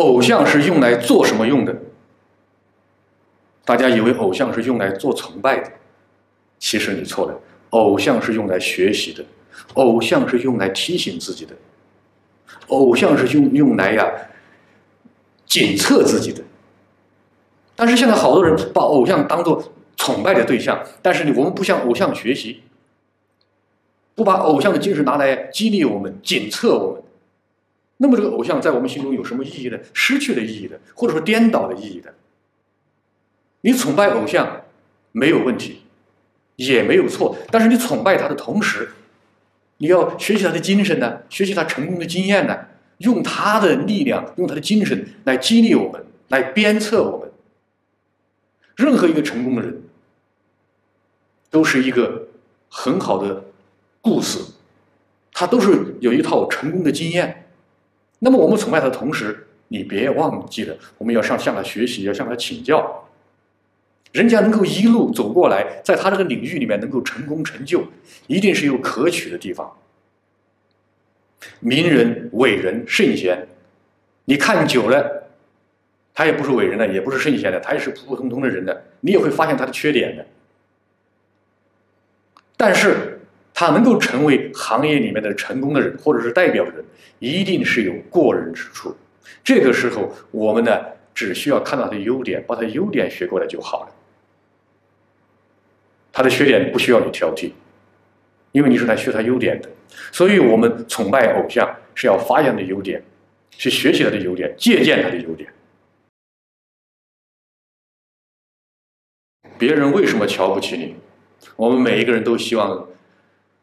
偶像是用来做什么用的？大家以为偶像是用来做崇拜的，其实你错了。偶像是用来学习的，偶像是用来提醒自己的，偶像是用用来呀检测自己的。但是现在好多人把偶像当做崇拜的对象，但是，我们不向偶像学习，不把偶像的精神拿来激励我们、检测我们，那么这个偶像在我们心中有什么意义呢？失去了意义的，或者说颠倒的意义的。你崇拜偶像没有问题。也没有错，但是你崇拜他的同时，你要学习他的精神呢，学习他成功的经验呢，用他的力量，用他的精神来激励我们，来鞭策我们。任何一个成功的人，都是一个很好的故事，他都是有一套成功的经验。那么我们崇拜他的同时，你别忘记了，我们要向向他学习，要向他请教。人家能够一路走过来，在他这个领域里面能够成功成就，一定是有可取的地方。名人、伟人、圣贤，你看久了，他也不是伟人的，也不是圣贤的，他也是普普通通的人的，你也会发现他的缺点的。但是，他能够成为行业里面的成功的人，或者是代表人，一定是有过人之处。这个时候，我们呢，只需要看到他的优点，把他优点学过来就好了。他的缺点不需要你挑剔，因为你是来学他优点的。所以我们崇拜偶像是要发扬的优点，去学习他的优点，借鉴他的优点。别人为什么瞧不起你？我们每一个人都希望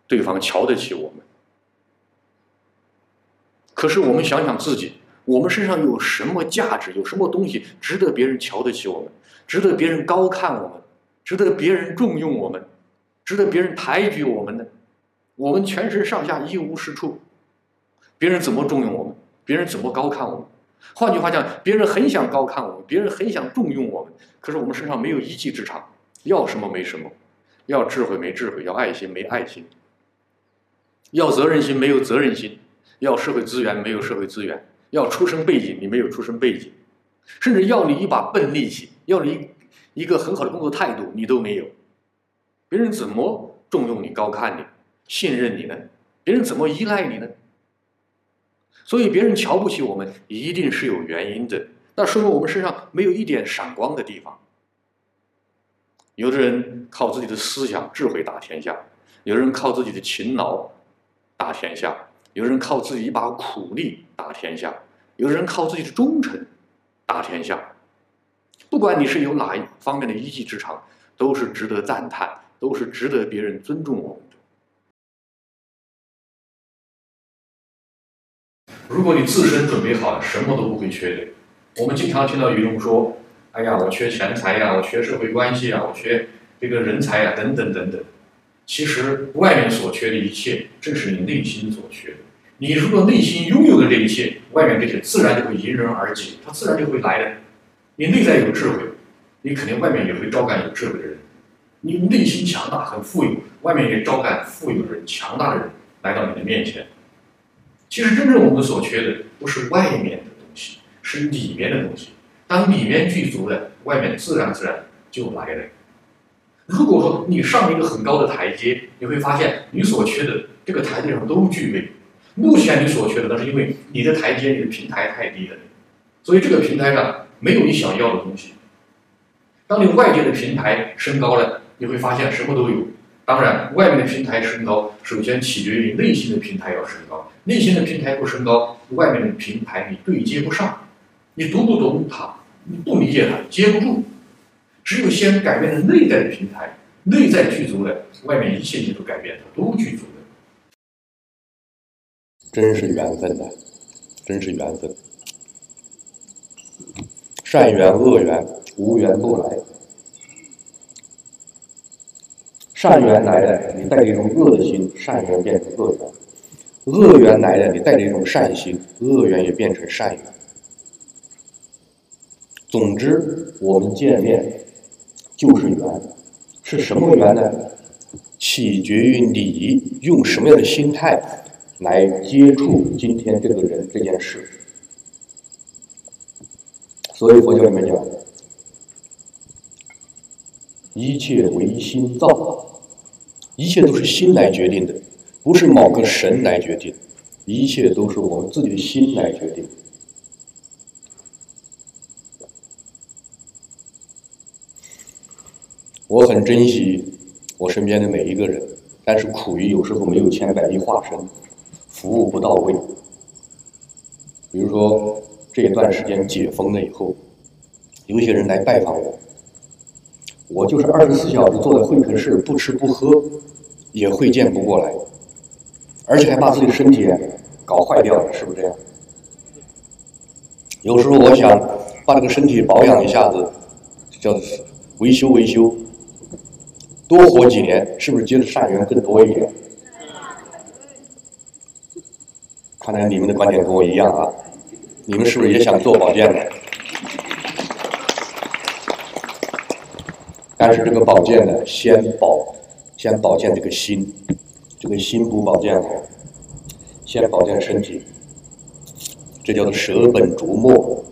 对方瞧得起我们。可是我们想想自己，我们身上有什么价值？有什么东西值得别人瞧得起我们？值得别人高看我们？值得别人重用我们，值得别人抬举我们呢，我们全身上下一无是处，别人怎么重用我们？别人怎么高看我们？换句话讲，别人很想高看我们，别人很想重用我们，可是我们身上没有一技之长，要什么没什么，要智慧没智慧，要爱心没爱心，要责任心没有责任心，要社会资源没有社会资源，要出身背景你没有出身背景，甚至要你一把笨力气，要你。一个很好的工作态度你都没有，别人怎么重用你、高看你、信任你呢？别人怎么依赖你呢？所以别人瞧不起我们，一定是有原因的。那说明我们身上没有一点闪光的地方。有的人靠自己的思想、智慧打天下，有的人靠自己的勤劳打天下，有人靠自己一把苦力打天下，有人靠自己的忠诚打天下。不管你是有哪一方面的一技之长，都是值得赞叹，都是值得别人尊重我们的。如果你自身准备好了，什么都不会缺的。我们经常听到有人说：“哎呀，我缺钱财呀，我缺社会关系啊，我缺这个人才呀，等等等等。”其实外面所缺的一切，正是你内心所缺的。你如果内心拥有的这一切，外面这些自然就会迎刃而解，它自然就会来的。你内在有智慧，你肯定外面也会招感有智慧的人。你内心强大，很富有，外面也招感富有的人、强大的人来到你的面前。其实，真正我们所缺的不是外面的东西，是里面的东西。当里面具足了，外面自然自然就来了。如果说你上了一个很高的台阶，你会发现你所缺的这个台阶上都具备。目前你所缺的，那是因为你的台阶、你的平台太低了，所以这个平台上。没有你想要的东西。当你外界的平台升高了，你会发现什么都有。当然，外面的平台升高，首先取决于内心的平台要升高。内心的平台不升高，外面的平台你对接不上，你读不懂它，你不理解它，接不住。只有先改变了内在的平台，内在具足了，外面一切你都改变，它都具足了。真是缘分呐，真是缘分。善缘恶缘，无缘不来。善缘来了，你带着一种恶的心，善缘变成恶缘；恶缘来了，你带着一种善心，恶缘也变成善缘。总之，我们见面就是缘，是什么缘呢？取决于你用什么样的心态来接触今天这个人这件事。所以佛教里面讲，一切唯心造，一切都是心来决定的，不是某个神来决定，一切都是我们自己的心来决定很珍惜我身边的每一个人，但是苦于有时候没有千百亿化身，服务不到位。比如说这一段时间解封了以后，有些人来拜访我，我就是二十四小时坐在会客室不吃不喝，也会见不过来，而且还把自己的身体搞坏掉了，是不是这样？有时候我想把这个身体保养一下子，叫维修维修。多活几年，是不是结的善缘更多一点？看来你们的观点跟我一样啊！你们是不是也想做保健的？但是这个保健呢，先保，先保健这个心，这个心不保健好，先保健身体，这叫做舍本逐末，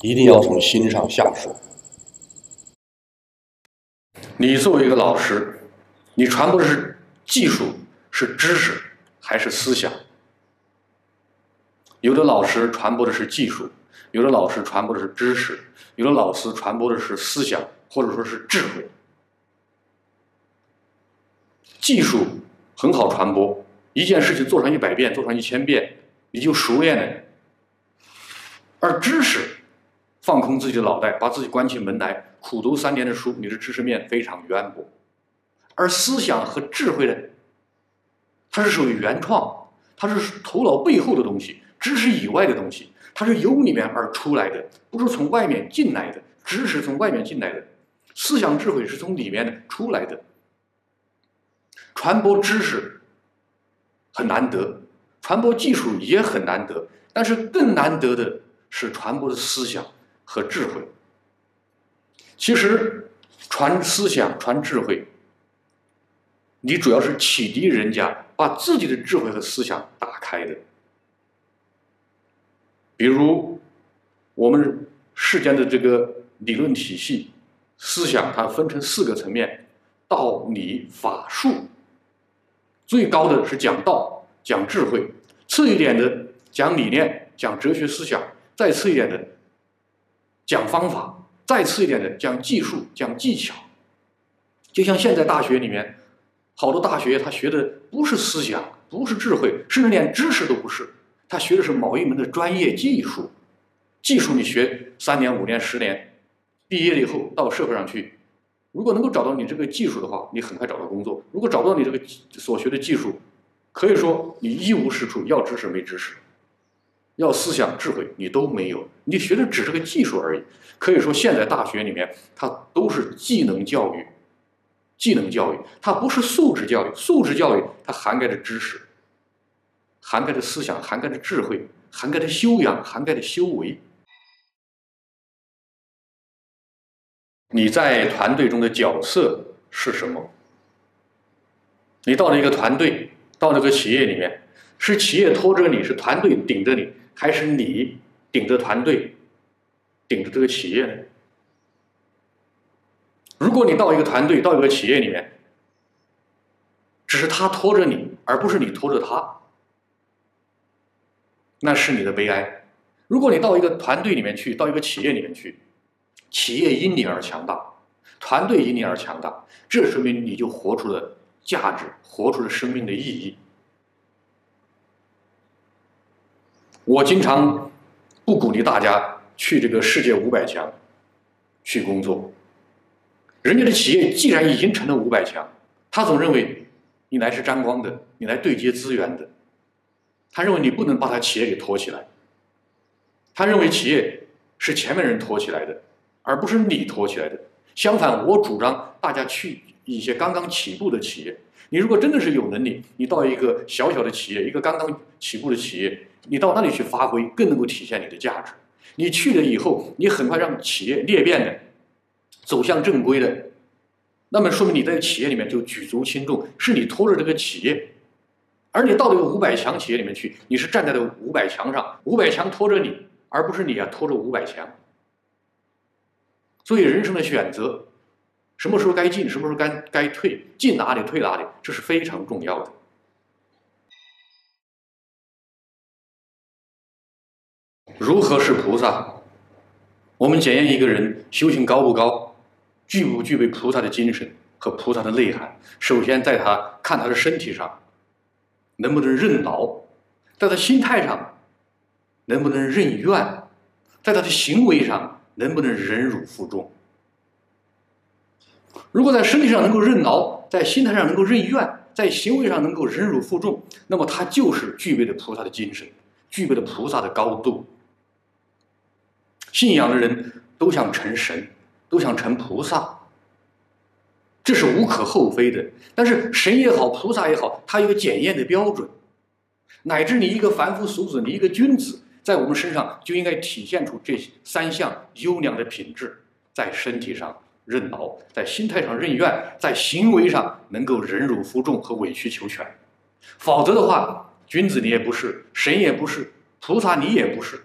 一定要从心上下手。你作为一个老师，你传播的是技术、是知识还是思想？有的老师传播的是技术，有的老师传播的是知识，有的老师传播的是思想或者说是智慧。技术很好传播，一件事情做上一百遍、做上一千遍，你就熟练了。而知识，放空自己的脑袋，把自己关起门来。苦读三年的书，你的知识面非常渊博，而思想和智慧呢，它是属于原创，它是头脑背后的东西，知识以外的东西，它是由里面而出来的，不是从外面进来的。知识从外面进来的，思想智慧是从里面出来的。传播知识很难得，传播技术也很难得，但是更难得的是传播的思想和智慧。其实，传思想、传智慧，你主要是启迪人家，把自己的智慧和思想打开的。比如，我们世间的这个理论体系、思想，它分成四个层面：道、理、法、术。最高的是讲道、讲智慧，次一点的讲理念、讲哲学思想，再次一点的讲方法。再次一点的讲技术，讲技巧，就像现在大学里面，好多大学他学的不是思想，不是智慧，甚至连知识都不是，他学的是某一门的专业技术。技术你学三年、五年、十年，毕业了以后到社会上去，如果能够找到你这个技术的话，你很快找到工作；如果找不到你这个所学的技术，可以说你一无是处，要知识没知识。要思想智慧，你都没有，你学的只是个技术而已。可以说，现在大学里面它都是技能教育，技能教育它不是素质教育。素质教育它涵盖着知识，涵盖着思想，涵盖着智慧，涵盖着修养，涵盖着修为。你在团队中的角色是什么？你到了一个团队，到了个企业里面，是企业拖着你，是团队顶着你？还是你顶着团队，顶着这个企业呢？如果你到一个团队，到一个企业里面，只是他拖着你，而不是你拖着他，那是你的悲哀。如果你到一个团队里面去，到一个企业里面去，企业因你而强大，团队因你而强大，这说明你就活出了价值，活出了生命的意义。我经常不鼓励大家去这个世界五百强去工作。人家的企业既然已经成了五百强，他总认为你来是沾光的，你来对接资源的。他认为你不能把他企业给拖起来。他认为企业是前面人拖起来的，而不是你拖起来的。相反，我主张大家去一些刚刚起步的企业。你如果真的是有能力，你到一个小小的企业，一个刚刚起步的企业。你到那里去发挥，更能够体现你的价值。你去了以后，你很快让企业裂变的走向正规的，那么说明你在企业里面就举足轻重，是你拖着这个企业。而你到这个五百强企业里面去，你是站在了五百强上，五百强拖着你，而不是你啊拖着五百强。所以人生的选择，什么时候该进，什么时候该该退，进哪里退哪里，这是非常重要的。如何是菩萨？我们检验一个人修行高不高，具不具备菩萨的精神和菩萨的内涵。首先，在他看他的身体上，能不能认劳；在他心态上，能不能认怨；在他的行为上，能不能忍辱负重。如果在身体上能够任劳，在心态上能够任怨，在行为上能够忍辱负重，那么他就是具备了菩萨的精神，具备了菩萨的高度。信仰的人都想成神，都想成菩萨，这是无可厚非的。但是神也好，菩萨也好，他有个检验的标准，乃至你一个凡夫俗子，你一个君子，在我们身上就应该体现出这三项优良的品质：在身体上认劳，在心态上认怨，在行为上能够忍辱负重和委曲求全。否则的话，君子你也不是，神也不是，菩萨你也不是，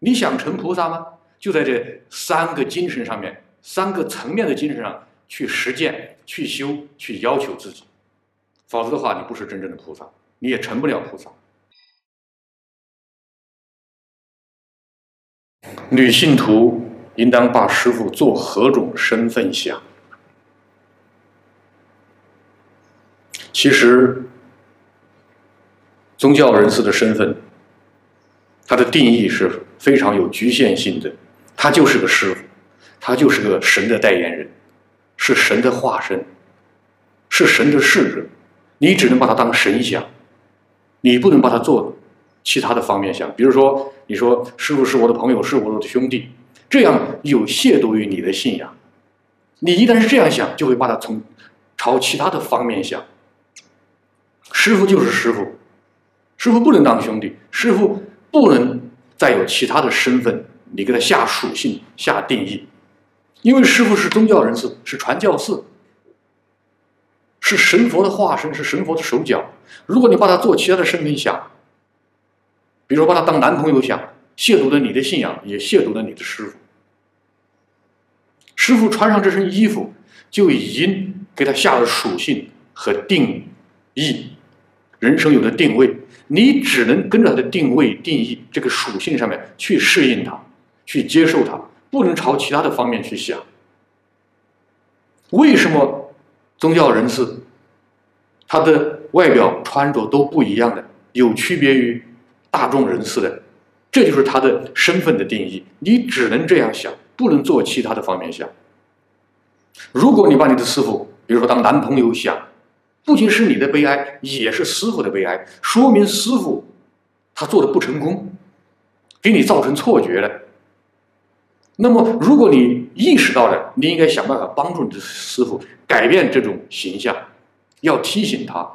你想成菩萨吗？就在这三个精神上面，三个层面的精神上去实践、去修、去要求自己，否则的话，你不是真正的菩萨，你也成不了菩萨。女信徒应当把师傅做何种身份想？其实，宗教人士的身份，它的定义是非常有局限性的。他就是个师傅，他就是个神的代言人，是神的化身，是神的侍者。你只能把他当神想，你不能把他做其他的方面想。比如说，你说师傅是我的朋友，是我的兄弟，这样有亵渎于你的信仰。你一旦是这样想，就会把它从朝其他的方面想。师傅就是师傅，师傅不能当兄弟，师傅不能再有其他的身份。你给他下属性、下定义，因为师傅是宗教人士，是传教士，是神佛的化身，是神佛的手脚。如果你把他做其他的身份想，比如说把他当男朋友想，亵渎了你的信仰，也亵渎了你的师傅。师傅穿上这身衣服，就已经给他下了属性和定义，人生有了定位，你只能跟着他的定位、定义这个属性上面去适应他。去接受它，不能朝其他的方面去想。为什么宗教人士他的外表穿着都不一样的，有区别于大众人士的？这就是他的身份的定义。你只能这样想，不能做其他的方面想。如果你把你的师傅，比如说当男朋友想，不仅是你的悲哀，也是师傅的悲哀，说明师傅他做的不成功，给你造成错觉了。那么，如果你意识到了，你应该想办法帮助你的师傅改变这种形象，要提醒他，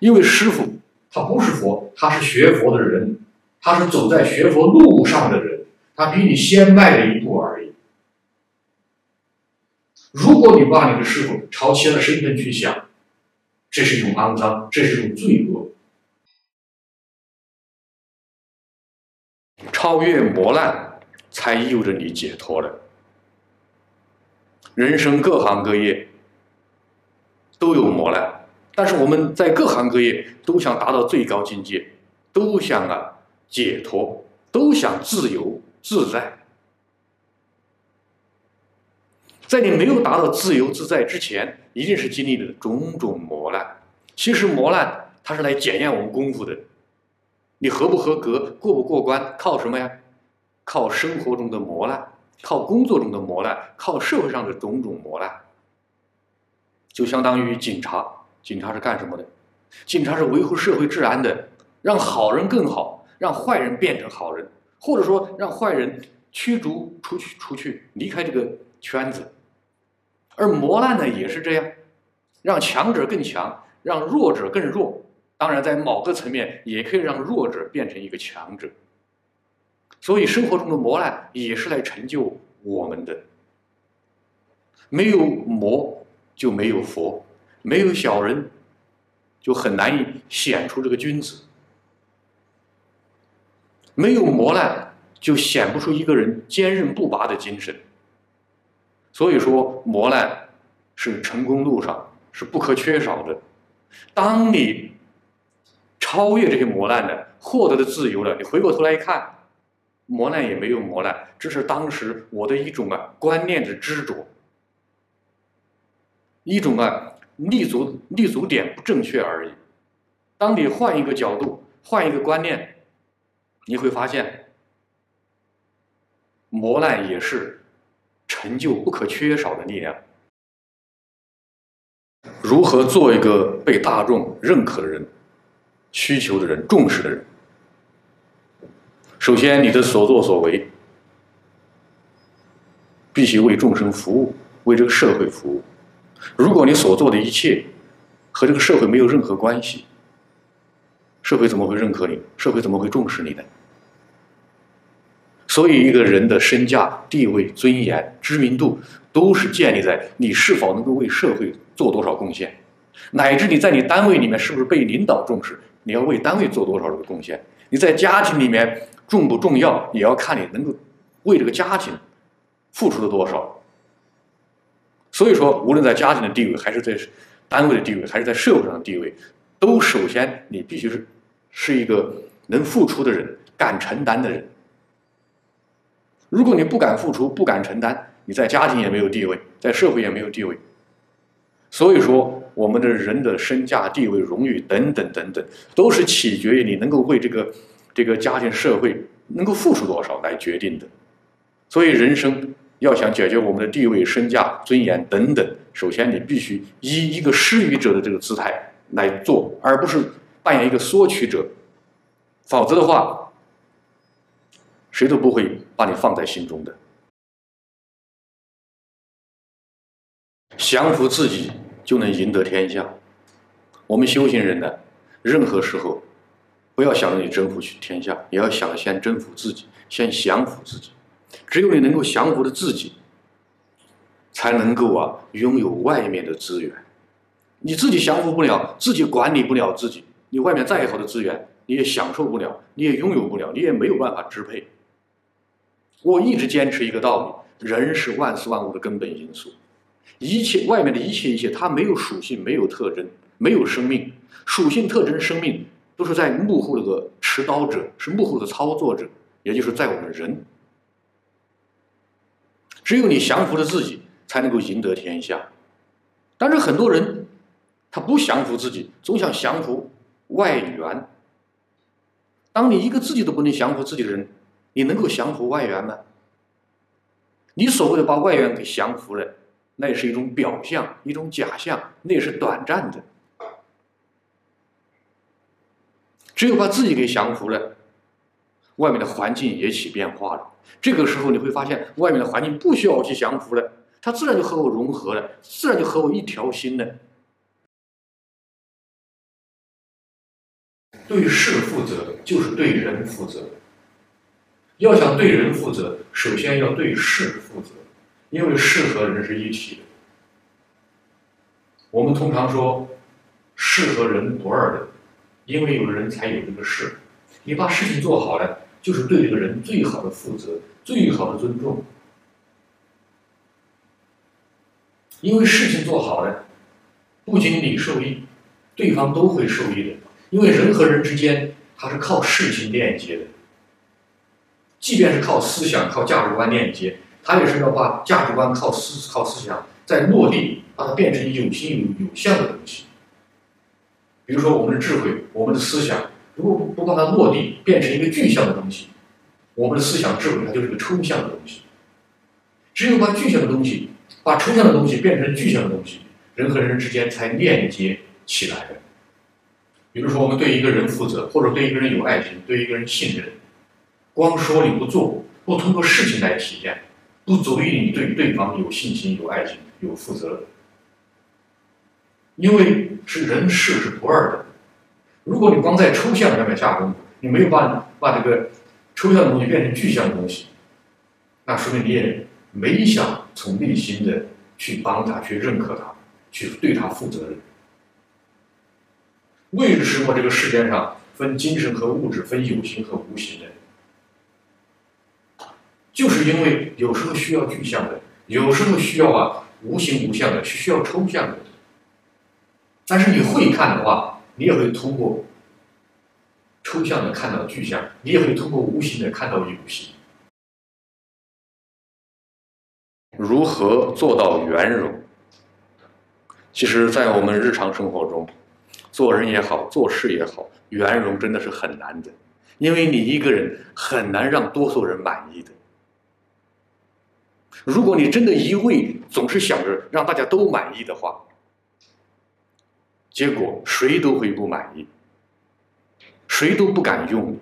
因为师傅他不是佛，他是学佛的人，他是走在学佛路上的人，他比你先迈了一步而已。如果你把你的师傅朝其他的身份去想，这是一种肮脏，这是一种罪恶。超越磨难。才意味着你解脱了。人生各行各业都有磨难，但是我们在各行各业都想达到最高境界，都想啊解脱，都想自由自在。在你没有达到自由自在之前，一定是经历了种种磨难。其实磨难它是来检验我们功夫的，你合不合格，过不过关，靠什么呀？靠生活中的磨难，靠工作中的磨难，靠社会上的种种磨难，就相当于警察。警察是干什么的？警察是维护社会治安的，让好人更好，让坏人变成好人，或者说让坏人驱逐出去，出去离开这个圈子。而磨难呢，也是这样，让强者更强，让弱者更弱。当然，在某个层面，也可以让弱者变成一个强者。所以，生活中的磨难也是来成就我们的。没有磨就没有佛，没有小人就很难以显出这个君子。没有磨难就显不出一个人坚韧不拔的精神。所以说，磨难是成功路上是不可缺少的。当你超越这些磨难的，获得的自由了，你回过头来一看，磨难也没有磨难，这是当时我的一种啊观念的执着，一种啊立足立足点不正确而已。当你换一个角度，换一个观念，你会发现，磨难也是。成就不可缺少的力量。如何做一个被大众认可的人、需求的人、重视的人？首先，你的所作所为必须为众生服务，为这个社会服务。如果你所做的一切和这个社会没有任何关系，社会怎么会认可你？社会怎么会重视你呢？所以，一个人的身价、地位、尊严、知名度，都是建立在你是否能够为社会做多少贡献，乃至你在你单位里面是不是被领导重视，你要为单位做多少这个贡献。你在家庭里面重不重要，也要看你能够为这个家庭付出了多少。所以说，无论在家庭的地位，还是在单位的地位，还是在社会上的地位，都首先你必须是是一个能付出的人，敢承担的人。如果你不敢付出、不敢承担，你在家庭也没有地位，在社会也没有地位。所以说，我们的人的身价、地位、荣誉等等等等，都是取决于你能够为这个这个家庭、社会能够付出多少来决定的。所以，人生要想解决我们的地位、身价、尊严等等，首先你必须以一个施予者的这个姿态来做，而不是扮演一个索取者。否则的话，谁都不会把你放在心中的。降服自己就能赢得天下。我们修行人呢，任何时候不要想着你征服去天下，也要想先征服自己，先降服自己。只有你能够降服了自己，才能够啊拥有外面的资源。你自己降服不了，自己管理不了自己，你外面再好的资源你也享受不了，你也拥有不了，你也没有办法支配。我一直坚持一个道理：人是万事万物的根本因素，一切外面的一切一切，它没有属性，没有特征，没有生命。属性、特征、生命都是在幕后那个持刀者，是幕后的操作者，也就是在我们人。只有你降服了自己，才能够赢得天下。但是很多人他不降服自己，总想降服外援。当你一个自己都不能降服自己的人，你能够降服外援吗？你所谓的把外援给降服了，那也是一种表象，一种假象，那也是短暂的。只有把自己给降服了，外面的环境也起变化了。这个时候你会发现，外面的环境不需要我去降服了，它自然就和我融合了，自然就和我一条心了。对事负责，就是对人负责。要想对人负责，首先要对事负责，因为事和人是一体的。我们通常说，事和人不二的，因为有人才有这个事。你把事情做好了，就是对这个人最好的负责，最好的尊重。因为事情做好了，不仅你受益，对方都会受益的。因为人和人之间，它是靠事情链接的。即便是靠思想、靠价值观链接，他也是要把价值观靠思、靠思想再落地，把它变成有形有有象的东西。比如说，我们的智慧、我们的思想，如果不不把它落地，变成一个具象的东西，我们的思想智慧它就是个抽象的东西。只有把具象的东西、把抽象的东西变成具象的东西，人和人之间才链接起来的。比如说，我们对一个人负责，或者对一个人有爱心，对一个人信任。光说你不做，不通过事情来体现，不足以你对对方有信心、有爱心、有负责。因为是人事是不二的。如果你光在抽象上面下功夫，你没有把把这个抽象的东西变成具象的东西，那说明你也没想从内心的去帮他、去认可他、去对他负责任。为什么这个世界上分精神和物质，分有形和无形的？就是因为有时候需要具象的，有时候需要啊无形无相的，是需要抽象的。但是你会看的话，你也会通过抽象的看到具象，你也会通过无形的看到有形。如何做到圆融？其实，在我们日常生活中，做人也好，做事也好，圆融真的是很难的，因为你一个人很难让多数人满意的。如果你真的一味总是想着让大家都满意的话，结果谁都会不满意，谁都不敢用你。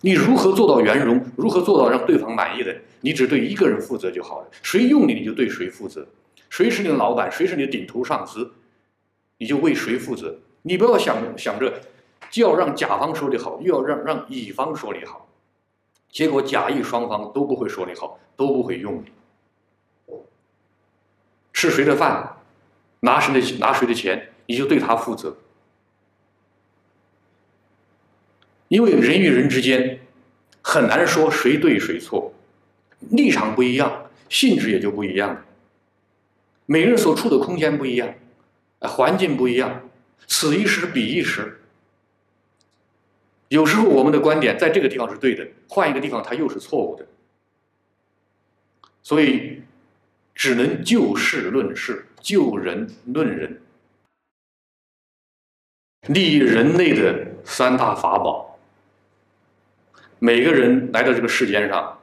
你如何做到圆融？如何做到让对方满意的？你只对一个人负责就好了。谁用你，你就对谁负责。谁是你的老板？谁是你的顶头上司？你就为谁负责。你不要想想着，既要让甲方说你好，又要让让乙方说你好，结果甲乙双方都不会说你好，都不会用你。吃谁的饭，拿谁的拿谁的钱，你就对他负责。因为人与人之间很难说谁对谁错，立场不一样，性质也就不一样了。每个人所处的空间不一样，啊，环境不一样，此一时彼一时。有时候我们的观点在这个地方是对的，换一个地方它又是错误的。所以只能就事论事，就人论人，立人类的三大法宝。每个人来到这个世间上，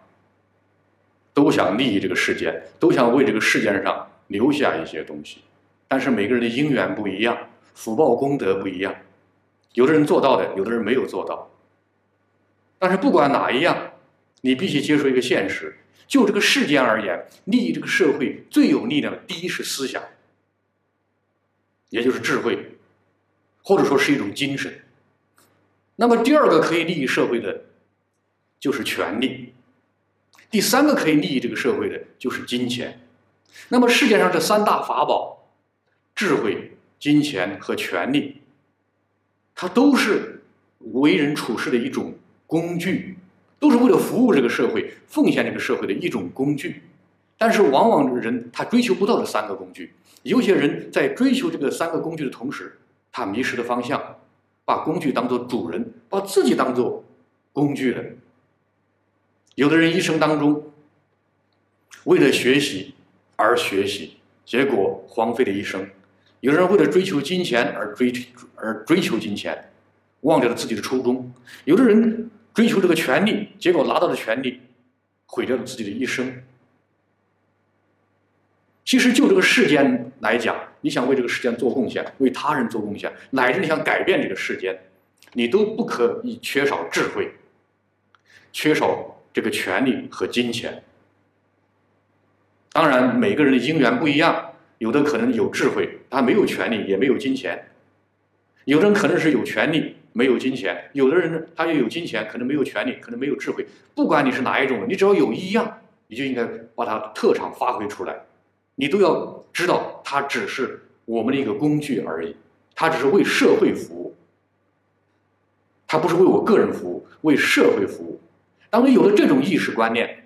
都想利益这个世间，都想为这个世间上留下一些东西。但是每个人的因缘不一样，福报功德不一样，有的人做到的，有的人没有做到。但是不管哪一样，你必须接受一个现实：就这个世间而言，利益这个社会最有力量的，第一是思想，也就是智慧，或者说是一种精神。那么第二个可以利益社会的。就是权力，第三个可以利益这个社会的就是金钱。那么世界上这三大法宝——智慧、金钱和权力，它都是为人处事的一种工具，都是为了服务这个社会、奉献这个社会的一种工具。但是往往人他追求不到这三个工具，有些人在追求这个三个工具的同时，他迷失了方向，把工具当做主人，把自己当做工具了。有的人一生当中为了学习而学习，结果荒废了一生；有人为了追求金钱而追求而追求金钱，忘掉了自己的初衷；有的人追求这个权利，结果拿到了权利，毁掉了自己的一生。其实就这个世间来讲，你想为这个世间做贡献，为他人做贡献，乃至你想改变这个世间，你都不可以缺少智慧，缺少。这个权利和金钱，当然每个人的因缘不一样，有的可能有智慧，他没有权利，也没有金钱；有的人可能是有权利，没有金钱；有的人呢，他又有金钱，可能没有权利，可能没有智慧。不管你是哪一种，你只要有一样，你就应该把它特长发挥出来。你都要知道，它只是我们的一个工具而已，它只是为社会服务，它不是为我个人服务，为社会服务。当你有了这种意识观念，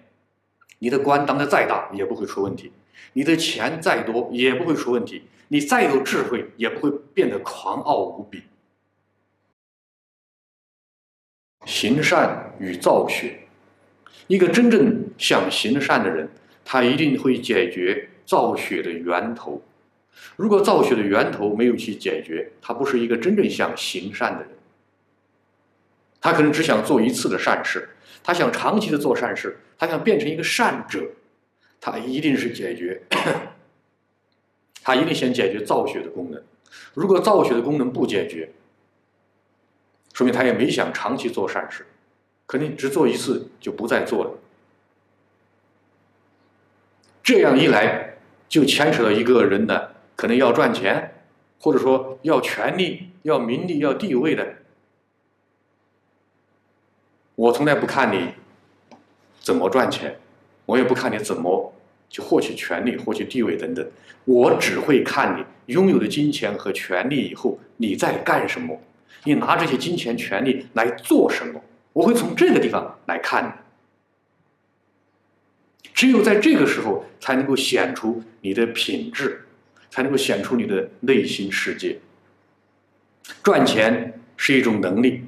你的官当的再大也不会出问题，你的钱再多也不会出问题，你再有智慧也不会变得狂傲无比。行善与造血，一个真正想行善的人，他一定会解决造血的源头。如果造血的源头没有去解决，他不是一个真正想行善的人，他可能只想做一次的善事。他想长期的做善事，他想变成一个善者，他一定是解决，他一定先解决造血的功能。如果造血的功能不解决，说明他也没想长期做善事，可能只做一次就不再做了。这样一来，就牵扯到一个人呢，可能要赚钱，或者说要权力、要名利、要地位的。我从来不看你怎么赚钱，我也不看你怎么去获取权利、获取地位等等，我只会看你拥有的金钱和权利以后你在干什么，你拿这些金钱、权利来做什么，我会从这个地方来看你。只有在这个时候，才能够显出你的品质，才能够显出你的内心世界。赚钱是一种能力，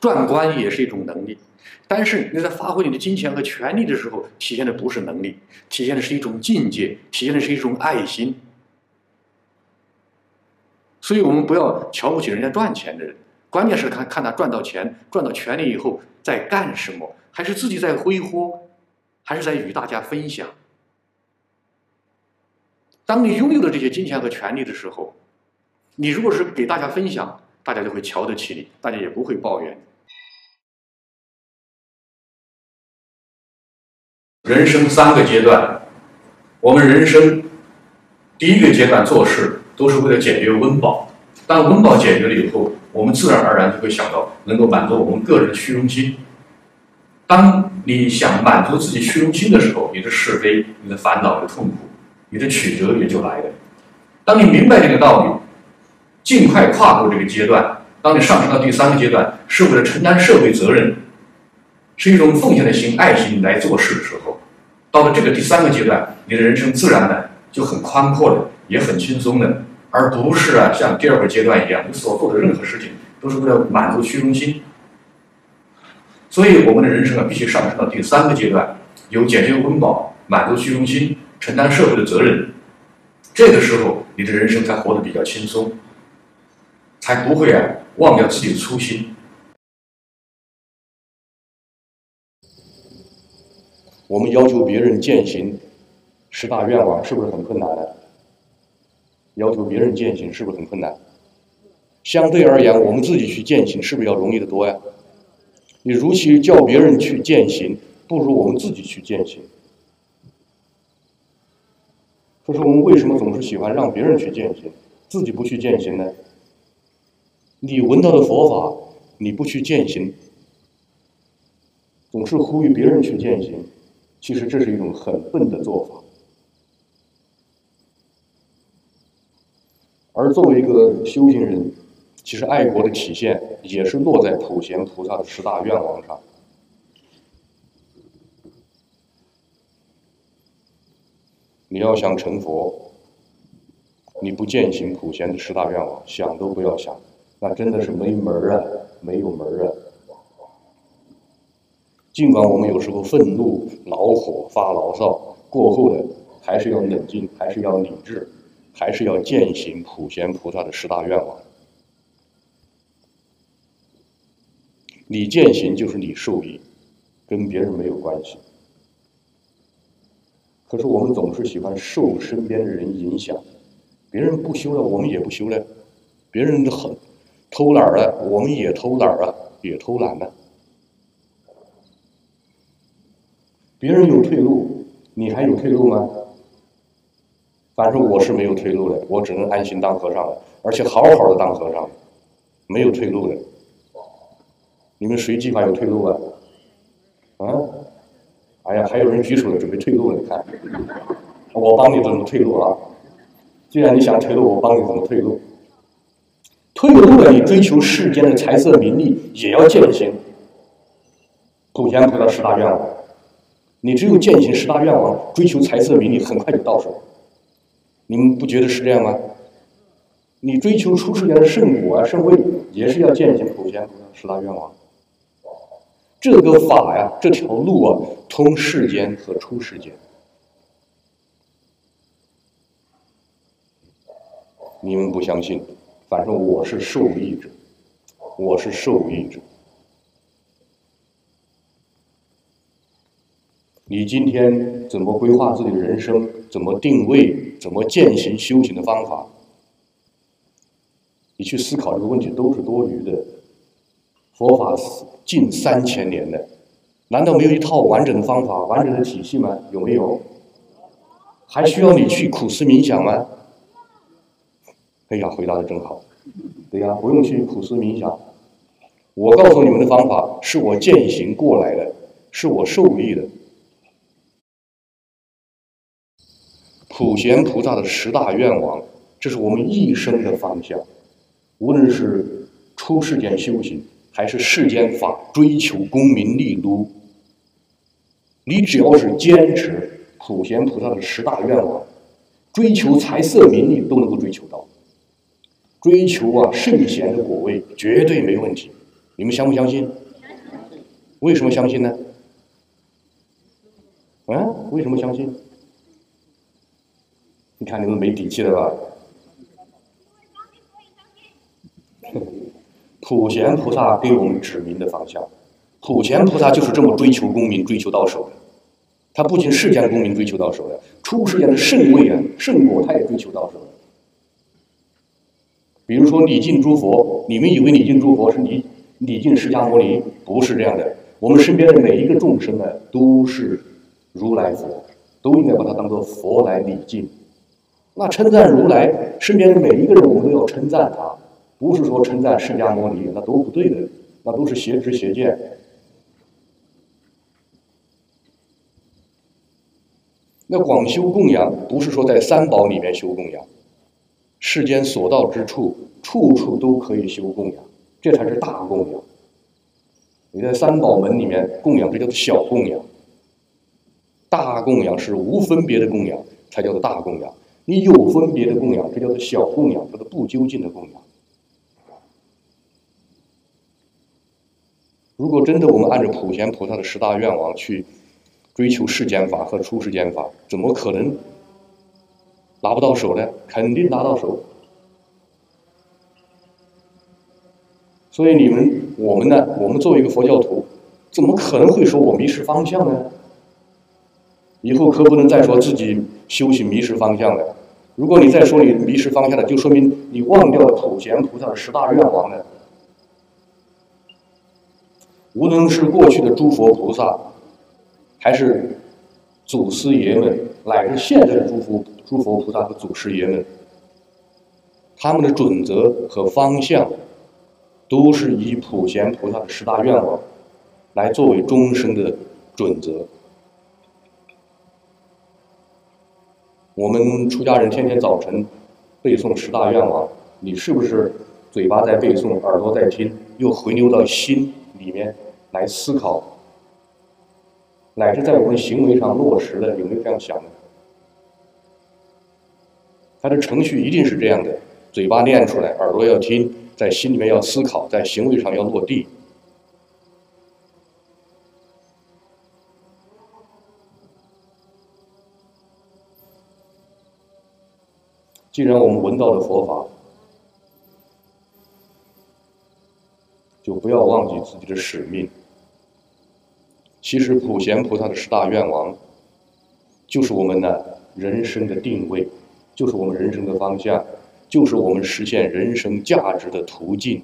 赚官也是一种能力，但是你在发挥你的金钱和权力的时候，体现的不是能力，体现的是一种境界，体现的是一种爱心。所以我们不要瞧不起人家赚钱的人，关键是看看他赚到钱、赚到权力以后在干什么，还是自己在挥霍，还是在与大家分享。当你拥有了这些金钱和权力的时候，你如果是给大家分享，大家就会瞧得起你，大家也不会抱怨。人生三个阶段，我们人生第一个阶段做事都是为了解决温饱，当温饱解决了以后，我们自然而然就会想到能够满足我们个人的虚荣心。当你想满足自己虚荣心的时候，你的是非、你的烦恼、你的痛苦、你的曲折也就来了。当你明白这个道理。尽快跨过这个阶段。当你上升到第三个阶段，是为了承担社会责任，是一种奉献的心、爱心来做事的时候，到了这个第三个阶段，你的人生自然的就很宽阔的，也很轻松的，而不是啊像第二个阶段一样，你所做的任何事情都是为了满足虚荣心。所以，我们的人生啊，必须上升到第三个阶段，有解决温饱、满足虚荣心、承担社会的责任，这个时候，你的人生才活得比较轻松。才不会啊忘掉自己的初心。我们要求别人践行十大愿望，是不是很困难呢？要求别人践行，是不是很困难？相对而言，我们自己去践行，是不是要容易的多呀？你如其叫别人去践行，不如我们自己去践行。可是我们为什么总是喜欢让别人去践行，自己不去践行呢？你闻到的佛法，你不去践行，总是呼吁别人去践行，其实这是一种很笨的做法。而作为一个修行人，其实爱国的体现也是落在普贤菩萨的十大愿望上。你要想成佛，你不践行普贤的十大愿望，想都不要想。那真的是没门儿啊，没有门儿啊！尽管我们有时候愤怒、恼火、发牢骚，过后的还是要冷静，还是要理智，还是要践行普贤菩萨的十大愿望。你践行就是你受益，跟别人没有关系。可是我们总是喜欢受身边的人影响，别人不修了，我们也不修了，别人的很。偷懒了，我们也偷懒啊，也偷懒了。别人有退路，你还有退路吗？反正我是没有退路的，我只能安心当和尚了，而且好好的当和尚，没有退路的。你们谁计划有退路啊？啊？哎呀，还有人举手了，准备退路了，你看，我帮你怎么退路啊？既然你想退路，我帮你怎么退路？退路了，你追求世间的财色名利，也要践行普贤菩萨十大愿望。你只有践行十大愿望，追求财色名利，很快就到手。你们不觉得是这样吗？你追求出世间的圣果啊、圣位，也是要践行普贤菩萨十大愿望。这个法呀，这条路啊，通世间和出世间。你们不相信？反正我是受益者，我是受益者。你今天怎么规划自己的人生？怎么定位？怎么践行修行的方法？你去思考这个问题都是多余的。佛法近三千年的，难道没有一套完整的方法、完整的体系吗？有没有？还需要你去苦思冥想吗？哎呀，回答的真好，对呀，不用去苦思冥想。我告诉你们的方法是我践行过来的，是我受益的。普贤菩萨的十大愿望，这是我们一生的方向。无论是出世间修行，还是世间法追求功名利禄，你只要是坚持普贤菩萨的十大愿望，追求财色名利都能够追求到，追求啊圣贤的果位绝对没问题。你们相不相信？为什么相信呢？啊？为什么相信？你看你们没底气了吧？普贤菩萨给我们指明的方向，普贤菩萨就是这么追求功名、追求到手的。他不仅世间的功名追求到手了，出世间的圣位啊、圣果他也追求到手了。比如说礼敬诸佛，你们以为礼敬诸佛是礼礼敬释迦牟尼？不是这样的。我们身边的每一个众生呢，都是如来佛，都应该把它当做佛来礼敬。那称赞如来，身边的每一个人，我们都要称赞他。不是说称赞释迦牟尼，那都不对的，那都是邪知邪见。那广修供养，不是说在三宝里面修供养，世间所到之处，处处都可以修供养，这才是大供养。你在三宝门里面供养，这叫做小供养；大供养是无分别的供养，才叫做大供养。你有分别的供养，这叫做小供养，叫做不究竟的供养。如果真的我们按照普贤菩萨的十大愿望去追求世间法和出世间法，怎么可能拿不到手呢？肯定拿到手。所以你们我们呢？我们作为一个佛教徒，怎么可能会说我迷失方向呢？以后可不能再说自己修行迷失方向了。如果你再说你迷失方向了，就说明你忘掉了普贤菩萨的十大愿望了。无论是过去的诸佛菩萨，还是祖师爷们，乃至现在的诸佛诸佛菩萨和祖师爷们，他们的准则和方向，都是以普贤菩萨的十大愿望来作为终生的准则。我们出家人天天早晨背诵十大愿望，你是不是嘴巴在背诵，耳朵在听，又回流到心里面？来思考，乃至在我们行为上落实了，有没有这样想呢？他的程序一定是这样的：嘴巴念出来，耳朵要听，在心里面要思考，在行为上要落地。既然我们闻到了佛法，就不要忘记自己的使命。其实普贤菩萨的十大愿望，就是我们的人生的定位，就是我们人生的方向，就是我们实现人生价值的途径。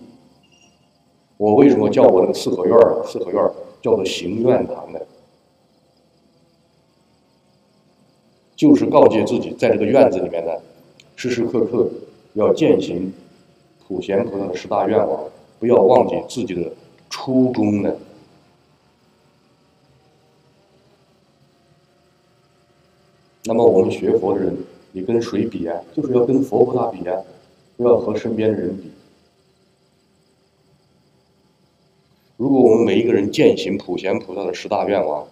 我为什么叫我那个四合院儿？四合院儿叫做行愿堂呢？就是告诫自己，在这个院子里面呢，时时刻刻要践行普贤菩萨的十大愿望，不要忘记自己的初衷呢。那么我们学佛的人，你跟谁比啊？就是要跟佛菩萨比啊，不要和身边的人比。如果我们每一个人践行普贤菩萨的十大愿望，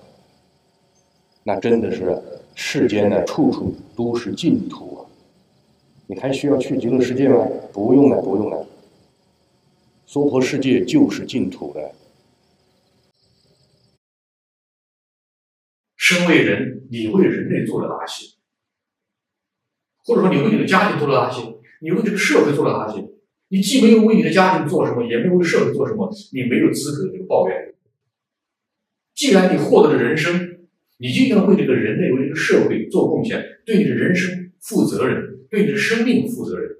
那真的是世间的处处都是净土啊！你还需要去极乐世界吗？不用了，不用了。娑婆世界就是净土的。身为人，你为人类做了哪些？或者说，你为你的家庭做了哪些？你为这个社会做了哪些？你既没有为你的家庭做什么，也没有为社会做什么，你没有资格去抱怨。既然你获得了人生，你就应该为这个人类、为这个社会做贡献，对你的人生负责任，对你的生命负责任。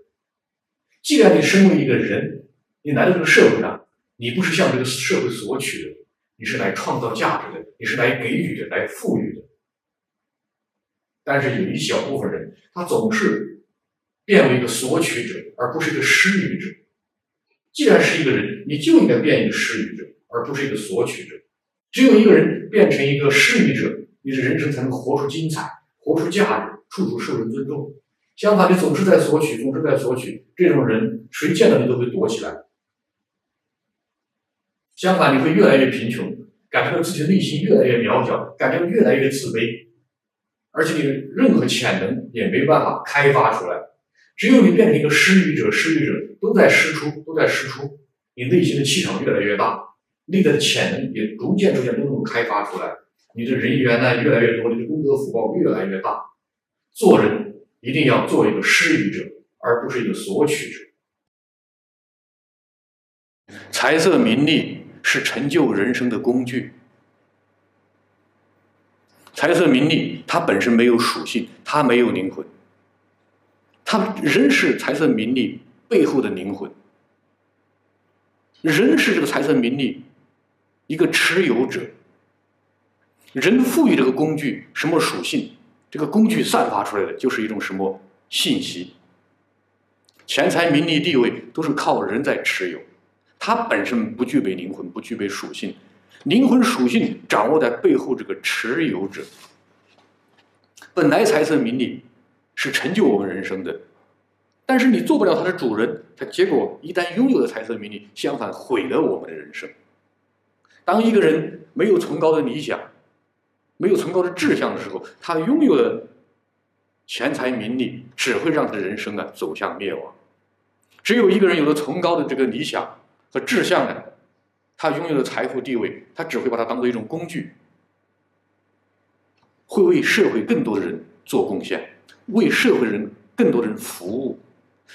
既然你身为一个人，你来到这个社会上，你不是向这个社会索取的。你是来创造价值的，你是来给予的，来赋予的。但是有一小部分人，他总是变为一个索取者，而不是一个施予者。既然是一个人，你就应该变一个施予者，而不是一个索取者。只有一个人变成一个施予者，你的人生才能活出精彩，活出价值，处处受人尊重。相反，你总是在索取，总是在索取，这种人谁见到你都会躲起来。相反，你会越来越贫穷，感觉到自己的内心越来越渺小，感觉到越来越自卑，而且你任何潜能也没办法开发出来。只有你变成一个施予者，施予者都在施出，都在施出，你内心的气场越来越大，内在的潜能也逐渐逐渐都能开发出来。你的人缘呢越来越多，你的功德福报越来越大。做人一定要做一个施予者，而不是一个索取者。财色名利是成就人生的工具。财色名利它本身没有属性，它没有灵魂。它人是财色名利背后的灵魂，人是这个财色名利一个持有者。人赋予这个工具什么属性？这个工具散发出来的就是一种什么信息？钱财、名利、地位都是靠人在持有，它本身不具备灵魂，不具备属性。灵魂属性掌握在背后这个持有者。本来财色名利是成就我们人生的，但是你做不了它的主人，它结果一旦拥有了财色名利，相反毁了我们的人生。当一个人没有崇高的理想，没有崇高的志向的时候，他拥有的钱财名利，只会让他的人生啊走向灭亡。只有一个人有了崇高的这个理想和志向呢，他拥有的财富地位，他只会把它当做一种工具，会为社会更多的人做贡献，为社会人更多的人服务。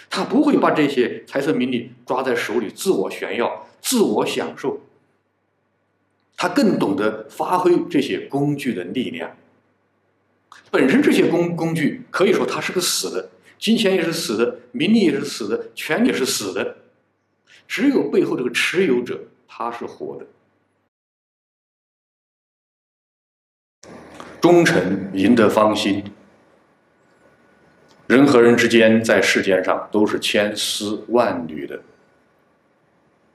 他不会把这些财色名利抓在手里自我炫耀、自我享受。他更懂得发挥这些工具的力量。本身这些工工具可以说它是个死的，金钱也是死的，名利也是死的，权也是死的。只有背后这个持有者，他是活的。忠诚赢得芳心。人和人之间在世间上都是千丝万缕的，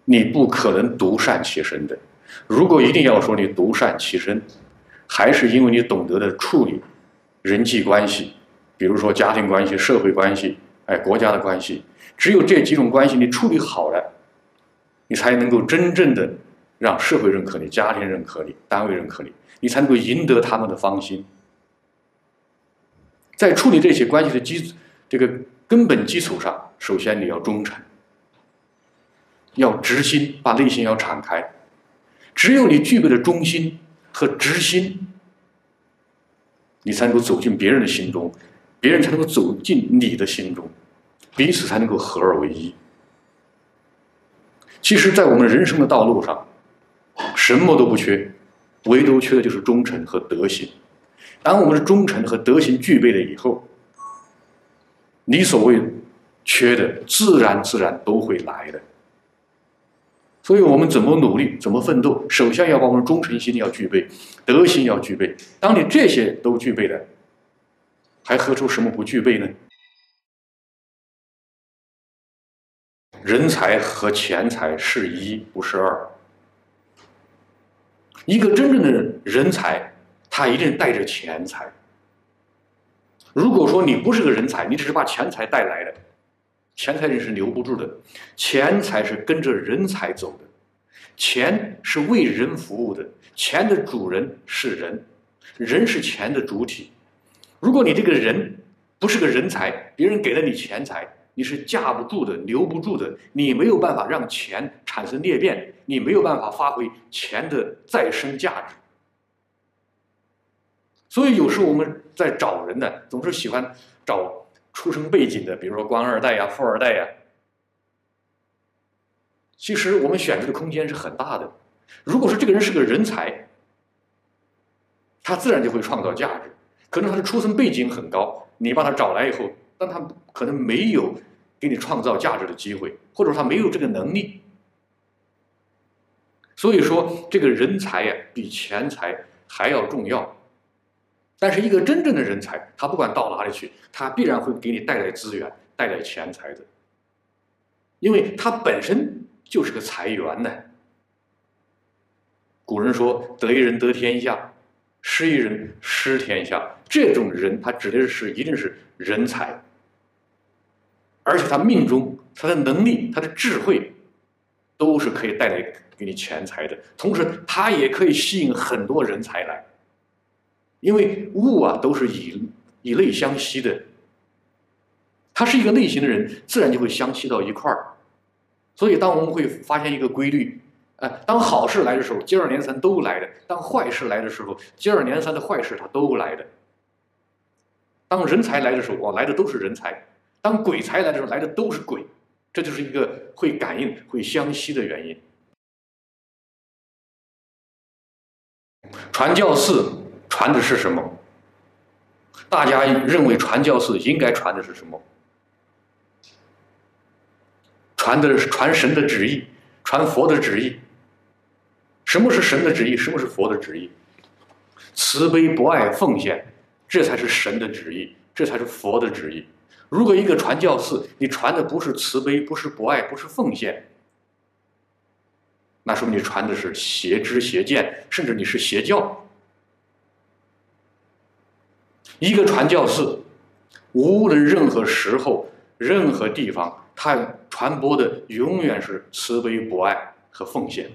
你不可能独善其身的。如果一定要说你独善其身，还是因为你懂得的处理人际关系，比如说家庭关系、社会关系，哎，国家的关系，只有这几种关系你处理好了，你才能够真正的让社会认可你、家庭认可你、单位认可你，你才能够赢得他们的芳心。在处理这些关系的基这个根本基础上，首先你要忠诚，要直心，把内心要敞开。只有你具备了忠心和直心，你才能够走进别人的心中，别人才能够走进你的心中，彼此才能够合二为一。其实，在我们人生的道路上，什么都不缺，唯独缺的就是忠诚和德行。当我们的忠诚和德行具备了以后，你所谓缺的，自然自然都会来的。所以我们怎么努力，怎么奋斗？首先要把我们忠诚心要具备，德行要具备。当你这些都具备了，还何出什么不具备呢？人才和钱财是一，不是二。一个真正的人才，他一定带着钱财。如果说你不是个人才，你只是把钱财带来的。钱财人是留不住的，钱财是跟着人才走的，钱是为人服务的，钱的主人是人，人是钱的主体。如果你这个人不是个人才，别人给了你钱财，你是架不住的，留不住的，你没有办法让钱产生裂变，你没有办法发挥钱的再生价值。所以有时候我们在找人呢，总是喜欢找。出生背景的，比如说官二代呀、富二代呀，其实我们选择的空间是很大的。如果说这个人是个人才，他自然就会创造价值。可能他的出生背景很高，你把他找来以后，但他可能没有给你创造价值的机会，或者他没有这个能力。所以说，这个人才呀，比钱财还要重要。但是一个真正的人才，他不管到哪里去，他必然会给你带来资源、带来钱财的，因为他本身就是个财源呢。古人说：“得一人得天下，失一人失天下。”这种人，他指的是一定是人才，而且他命中他的能力、他的智慧，都是可以带来给你钱财的，同时他也可以吸引很多人才来，因为物啊都是以以类相吸的，他是一个类型的人，自然就会相吸到一块儿。所以，当我们会发现一个规律，呃，当好事来的时候，接二连三都来的；当坏事来的时候，接二连三的坏事它都来的。当人才来的时候，哇，来的都是人才；当鬼才来的时候，来的都是鬼。这就是一个会感应、会相吸的原因。传教士传的是什么？大家认为传教士应该传的是什么？传的是传神的旨意，传佛的旨意。什么是神的旨意？什么是佛的旨意？慈悲、博爱、奉献，这才是神的旨意，这才是佛的旨意。如果一个传教士，你传的不是慈悲，不是博爱，不是奉献，那说明你传的是邪知邪见，甚至你是邪教。一个传教士，无论任何时候、任何地方，他传播的永远是慈悲、博爱和奉献。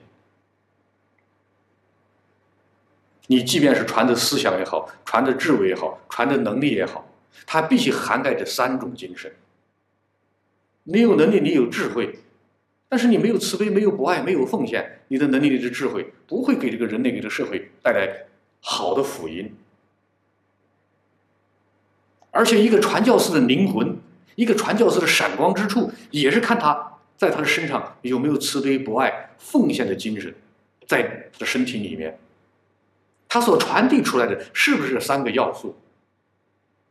你即便是传的思想也好，传的智慧也好，传的能力也好。它必须涵盖这三种精神。你有能力，你有智慧，但是你没有慈悲，没有博爱，没有奉献，你的能力、你的智慧不会给这个人类、给这个社会带来好的福音。而且，一个传教士的灵魂，一个传教士的闪光之处，也是看他在他的身上有没有慈悲、博爱、奉献的精神，在他的身体里面，他所传递出来的是不是三个要素？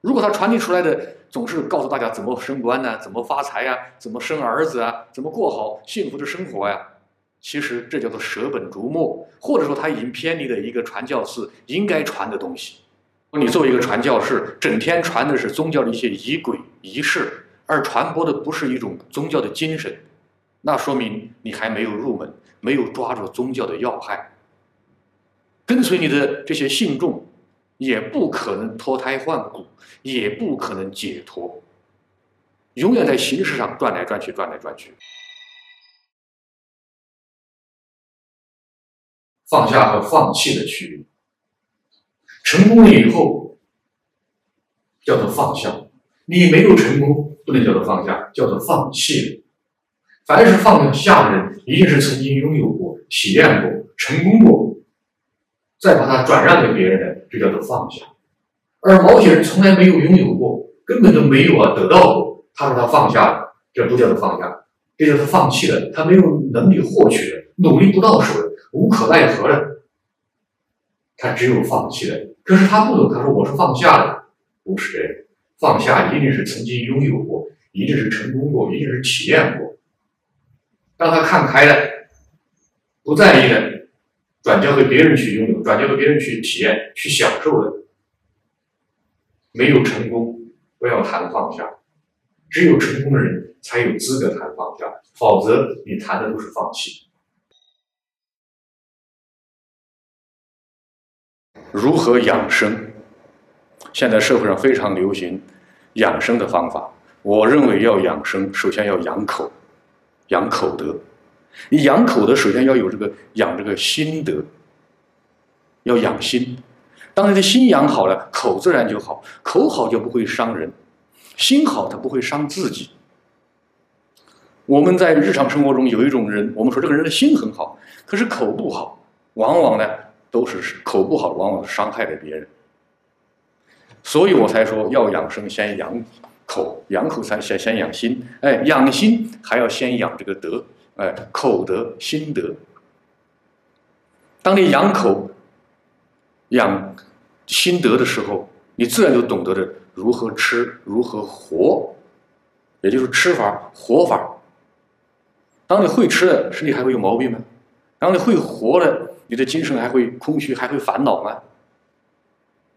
如果他传递出来的总是告诉大家怎么升官呢？怎么发财呀？怎么生儿子啊？怎么过好幸福的生活呀？其实这叫做舍本逐末，或者说他已经偏离了一个传教士应该传的东西。你作为一个传教士，整天传的是宗教的一些仪轨仪式，而传播的不是一种宗教的精神，那说明你还没有入门，没有抓住宗教的要害。跟随你的这些信众。也不可能脱胎换骨，也不可能解脱，永远在形式上转来转去，转来转去。放下和放弃的区别，成功了以后叫做放下，你没有成功不能叫做放下，叫做放弃了。凡是放下的人，一定是曾经拥有过、体验过、成功过。再把它转让给别人的，这叫做放下。而某些人从来没有拥有过，根本都没有啊得到过，他说他放下了，这不叫做放下，这叫做放弃了。他没有能力获取的，努力不到手的，无可奈何的，他只有放弃了。可是他不懂，他说我是放下的，不是这样，放下一定是曾经拥有过，一定是成功过，一定是体验过。当他看开了，不在意了。转交给别人去拥有，转交给别人去体验、去享受的，没有成功，不要谈放下。只有成功的人才有资格谈放下，否则你谈的都是放弃。如何养生？现在社会上非常流行养生的方法。我认为要养生，首先要养口，养口德。你养口德，首先要有这个养这个心德，要养心。当你的心养好了，口自然就好。口好就不会伤人，心好它不会伤自己。我们在日常生活中有一种人，我们说这个人的心很好，可是口不好，往往呢都是口不好，往往伤害了别人。所以我才说要养生，先养口，养口才先先养心。哎，养心还要先养这个德。哎，口德、心德。当你养口、养心德的时候，你自然就懂得了如何吃、如何活，也就是吃法、活法。当你会吃了，身体还会有毛病吗？当你会活了，你的精神还会空虚，还会烦恼吗？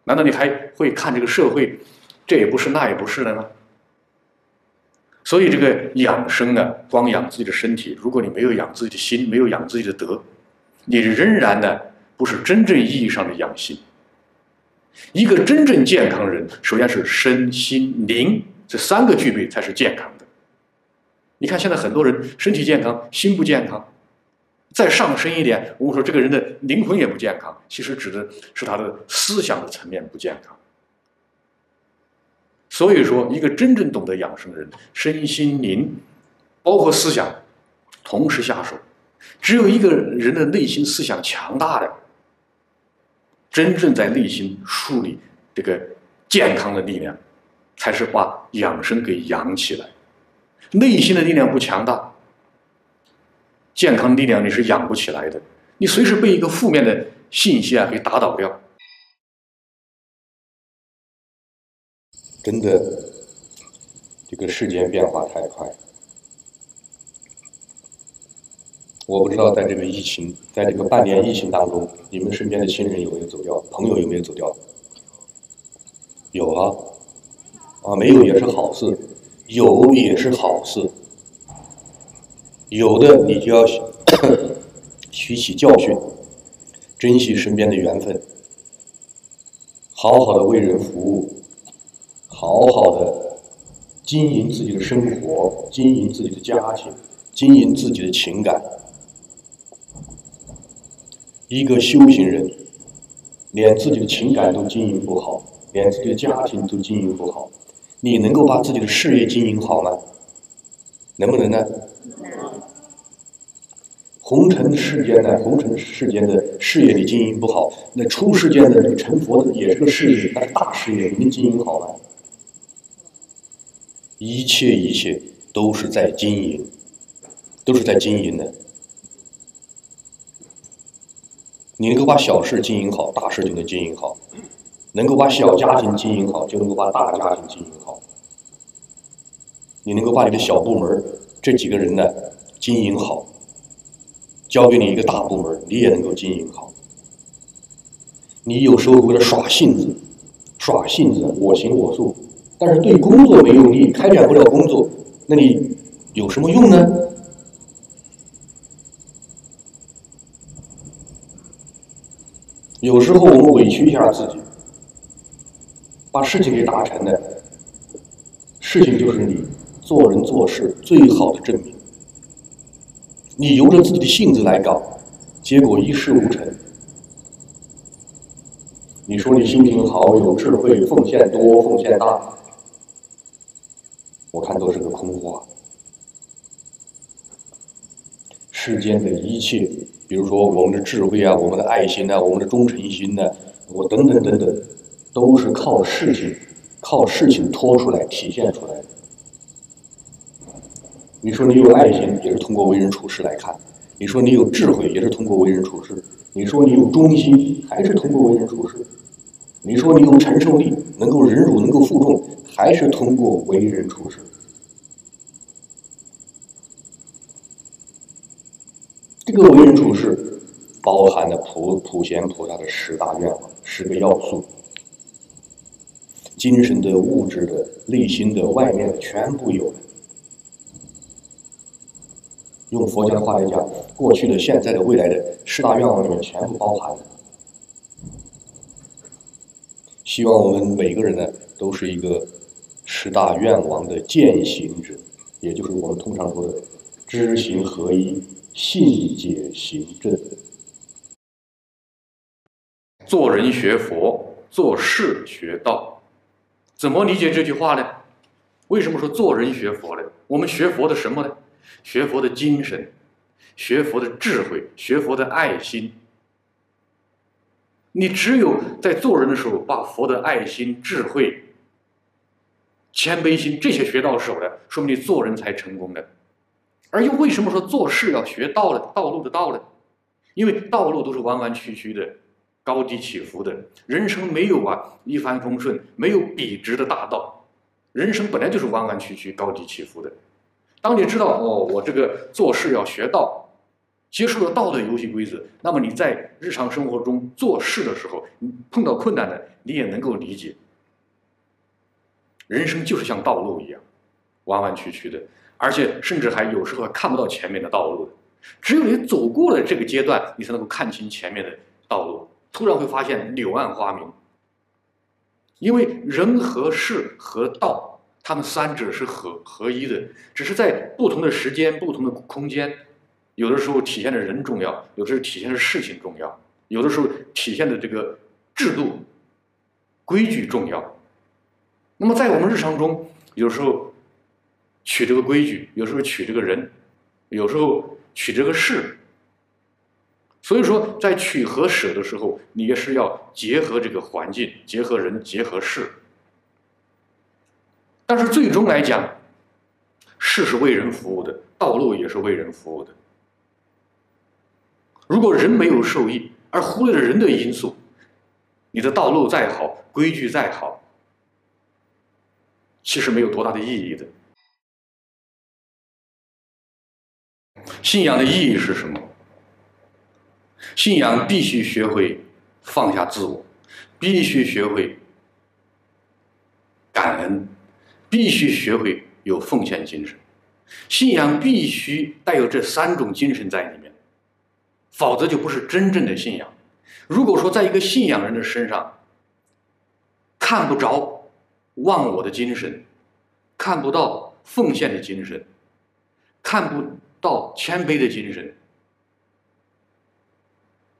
难道你还会看这个社会，这也不是，那也不是的吗？所以这个养生呢，光养自己的身体，如果你没有养自己的心，没有养自己的德，你仍然呢不是真正意义上的养心。一个真正健康人，首先是身心灵这三个具备才是健康的。你看现在很多人身体健康，心不健康，再上升一点，我说这个人的灵魂也不健康，其实指的是他的思想的层面不健康。所以说，一个真正懂得养生的人，身心灵，包括思想，同时下手。只有一个人的内心思想强大的，真正在内心树立这个健康的力量，才是把养生给养起来。内心的力量不强大，健康力量你是养不起来的。你随时被一个负面的信息啊给打倒掉。真的，这个世间变化太快。我不知道在这个疫情，在这个半年疫情当中，你们身边的亲人有没有走掉？朋友有没有走掉？有啊，啊，没有也是好事，有也是好事。有的你就要吸取教训，珍惜身边的缘分，好好的为人服务，好好的经营自己的生活，经营自己的家庭，经营自己的情感。一个修行人，连自己的情感都经营不好，连自己的家庭都经营不好，你能够把自己的事业经营好吗？能不能呢？红尘世间呢红尘世间的事业你经营不好，那出世间的这个成佛的也是个事业，那是大事业，你能经营好吗？一切一切都是在经营，都是在经营的。你能够把小事经营好，大事就能经营好；能够把小家庭经营好，就能够把大家庭经营好。你能够把你的小部门这几个人呢经营好，交给你一个大部门，你也能够经营好。你有时候为了耍性子，耍性子，我行我素，但是对工作没用力，开展不了工作，那你有什么用呢？有时候我们委屈一下自己，把事情给达成了，事情就是你做人做事最好的证明。你由着自己的性子来搞，结果一事无成。你说你心情好，有智慧，奉献多，奉献大，我看都是个空话。世间的一切。比如说，我们的智慧啊，我们的爱心啊，我们的忠诚心呢，我等等等等，都是靠事情，靠事情拖出来、体现出来的。你说你有爱心，也是通过为人处事来看；你说你有智慧，也是通过为人处事；你说你有忠心，还是通过为人处事；你说你有承受力，能够忍辱，能够负重，还是通过为人处事。这个为人处事，包含了普普贤菩萨的十大愿望、十个要素，精神的、物质的、内心的、外面的，全部有。用佛家的话来讲，过去的、现在的、未来的十大愿望里面全部包含。希望我们每个人呢，都是一个十大愿望的践行者，也就是我们通常说的知行合一。信解行正，做人学佛，做事学道，怎么理解这句话呢？为什么说做人学佛呢？我们学佛的什么呢？学佛的精神，学佛的智慧，学佛的爱心。你只有在做人的时候，把佛的爱心、智慧、谦卑心这些学到手了，说明你做人才成功的。而又为什么说做事要学道呢？道路的道呢？因为道路都是弯弯曲曲的，高低起伏的。人生没有啊一帆风顺，没有笔直的大道。人生本来就是弯弯曲曲、高低起伏的。当你知道哦，我这个做事要学道，接受了道的游戏规则，那么你在日常生活中做事的时候，你碰到困难的，你也能够理解。人生就是像道路一样，弯弯曲曲的。而且甚至还有时候还看不到前面的道路，只有你走过了这个阶段，你才能够看清前面的道路。突然会发现柳暗花明，因为人和事和道，他们三者是合合一的，只是在不同的时间、不同的空间，有的时候体现的人重要，有的时候体现的事情重要，有的时候体现的这个制度规矩重要。那么在我们日常中，有时候取这个规矩，有时候取这个人，有时候取这个事。所以说，在取和舍的时候，你也是要结合这个环境，结合人，结合事。但是最终来讲，事是为人服务的，道路也是为人服务的。如果人没有受益，而忽略了人的因素，你的道路再好，规矩再好，其实没有多大的意义的。信仰的意义是什么？信仰必须学会放下自我，必须学会感恩，必须学会有奉献精神。信仰必须带有这三种精神在里面，否则就不是真正的信仰。如果说在一个信仰人的身上看不着忘我的精神，看不到奉献的精神，看不到谦卑的精神，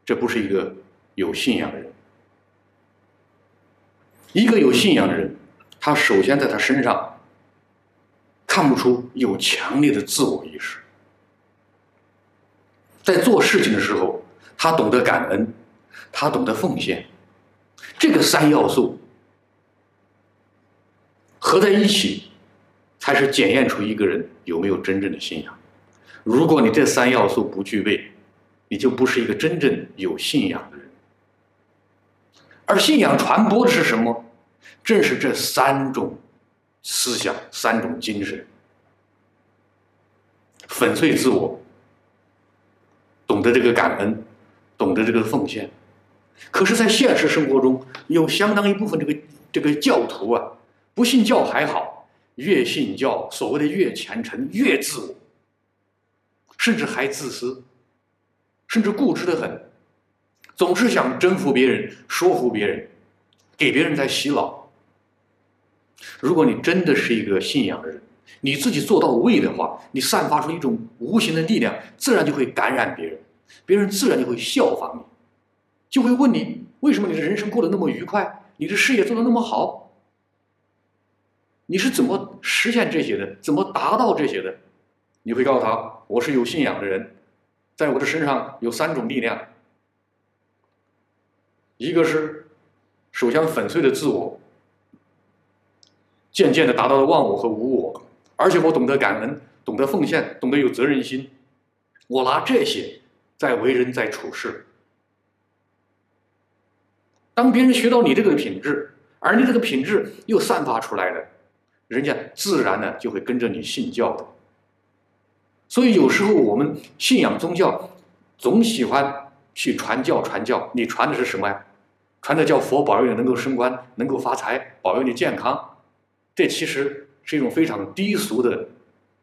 这不是一个有信仰的人。一个有信仰的人，他首先在他身上看不出有强烈的自我意识，在做事情的时候，他懂得感恩，他懂得奉献，这个三要素合在一起，才是检验出一个人有没有真正的信仰。如果你这三要素不具备，你就不是一个真正有信仰的人。而信仰传播的是什么？正是这三种思想、三种精神：粉碎自我，懂得这个感恩，懂得这个奉献。可是，在现实生活中，有相当一部分这个这个教徒啊，不信教还好，越信教，所谓的越虔诚，越自我。甚至还自私，甚至固执的很，总是想征服别人、说服别人，给别人在洗脑。如果你真的是一个信仰的人，你自己做到位的话，你散发出一种无形的力量，自然就会感染别人，别人自然就会效仿你，就会问你为什么你的人生过得那么愉快，你的事业做得那么好，你是怎么实现这些的？怎么达到这些的？你会告诉他，我是有信仰的人，在我的身上有三种力量，一个是首先粉碎了自我，渐渐的达到了忘我和无我，而且我懂得感恩，懂得奉献，懂得有责任心，我拿这些在为人，在处事。当别人学到你这个品质，而你这个品质又散发出来了，人家自然呢就会跟着你信教的。所以有时候我们信仰宗教，总喜欢去传教传教。你传的是什么呀？传的叫佛保佑你能够升官，能够发财，保佑你健康。这其实是一种非常低俗的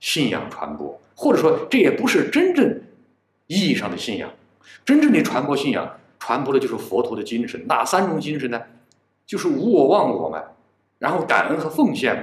信仰传播，或者说这也不是真正意义上的信仰。真正的传播信仰，传播的就是佛陀的精神。哪三种精神呢？就是无我、忘我嘛，然后感恩和奉献嘛。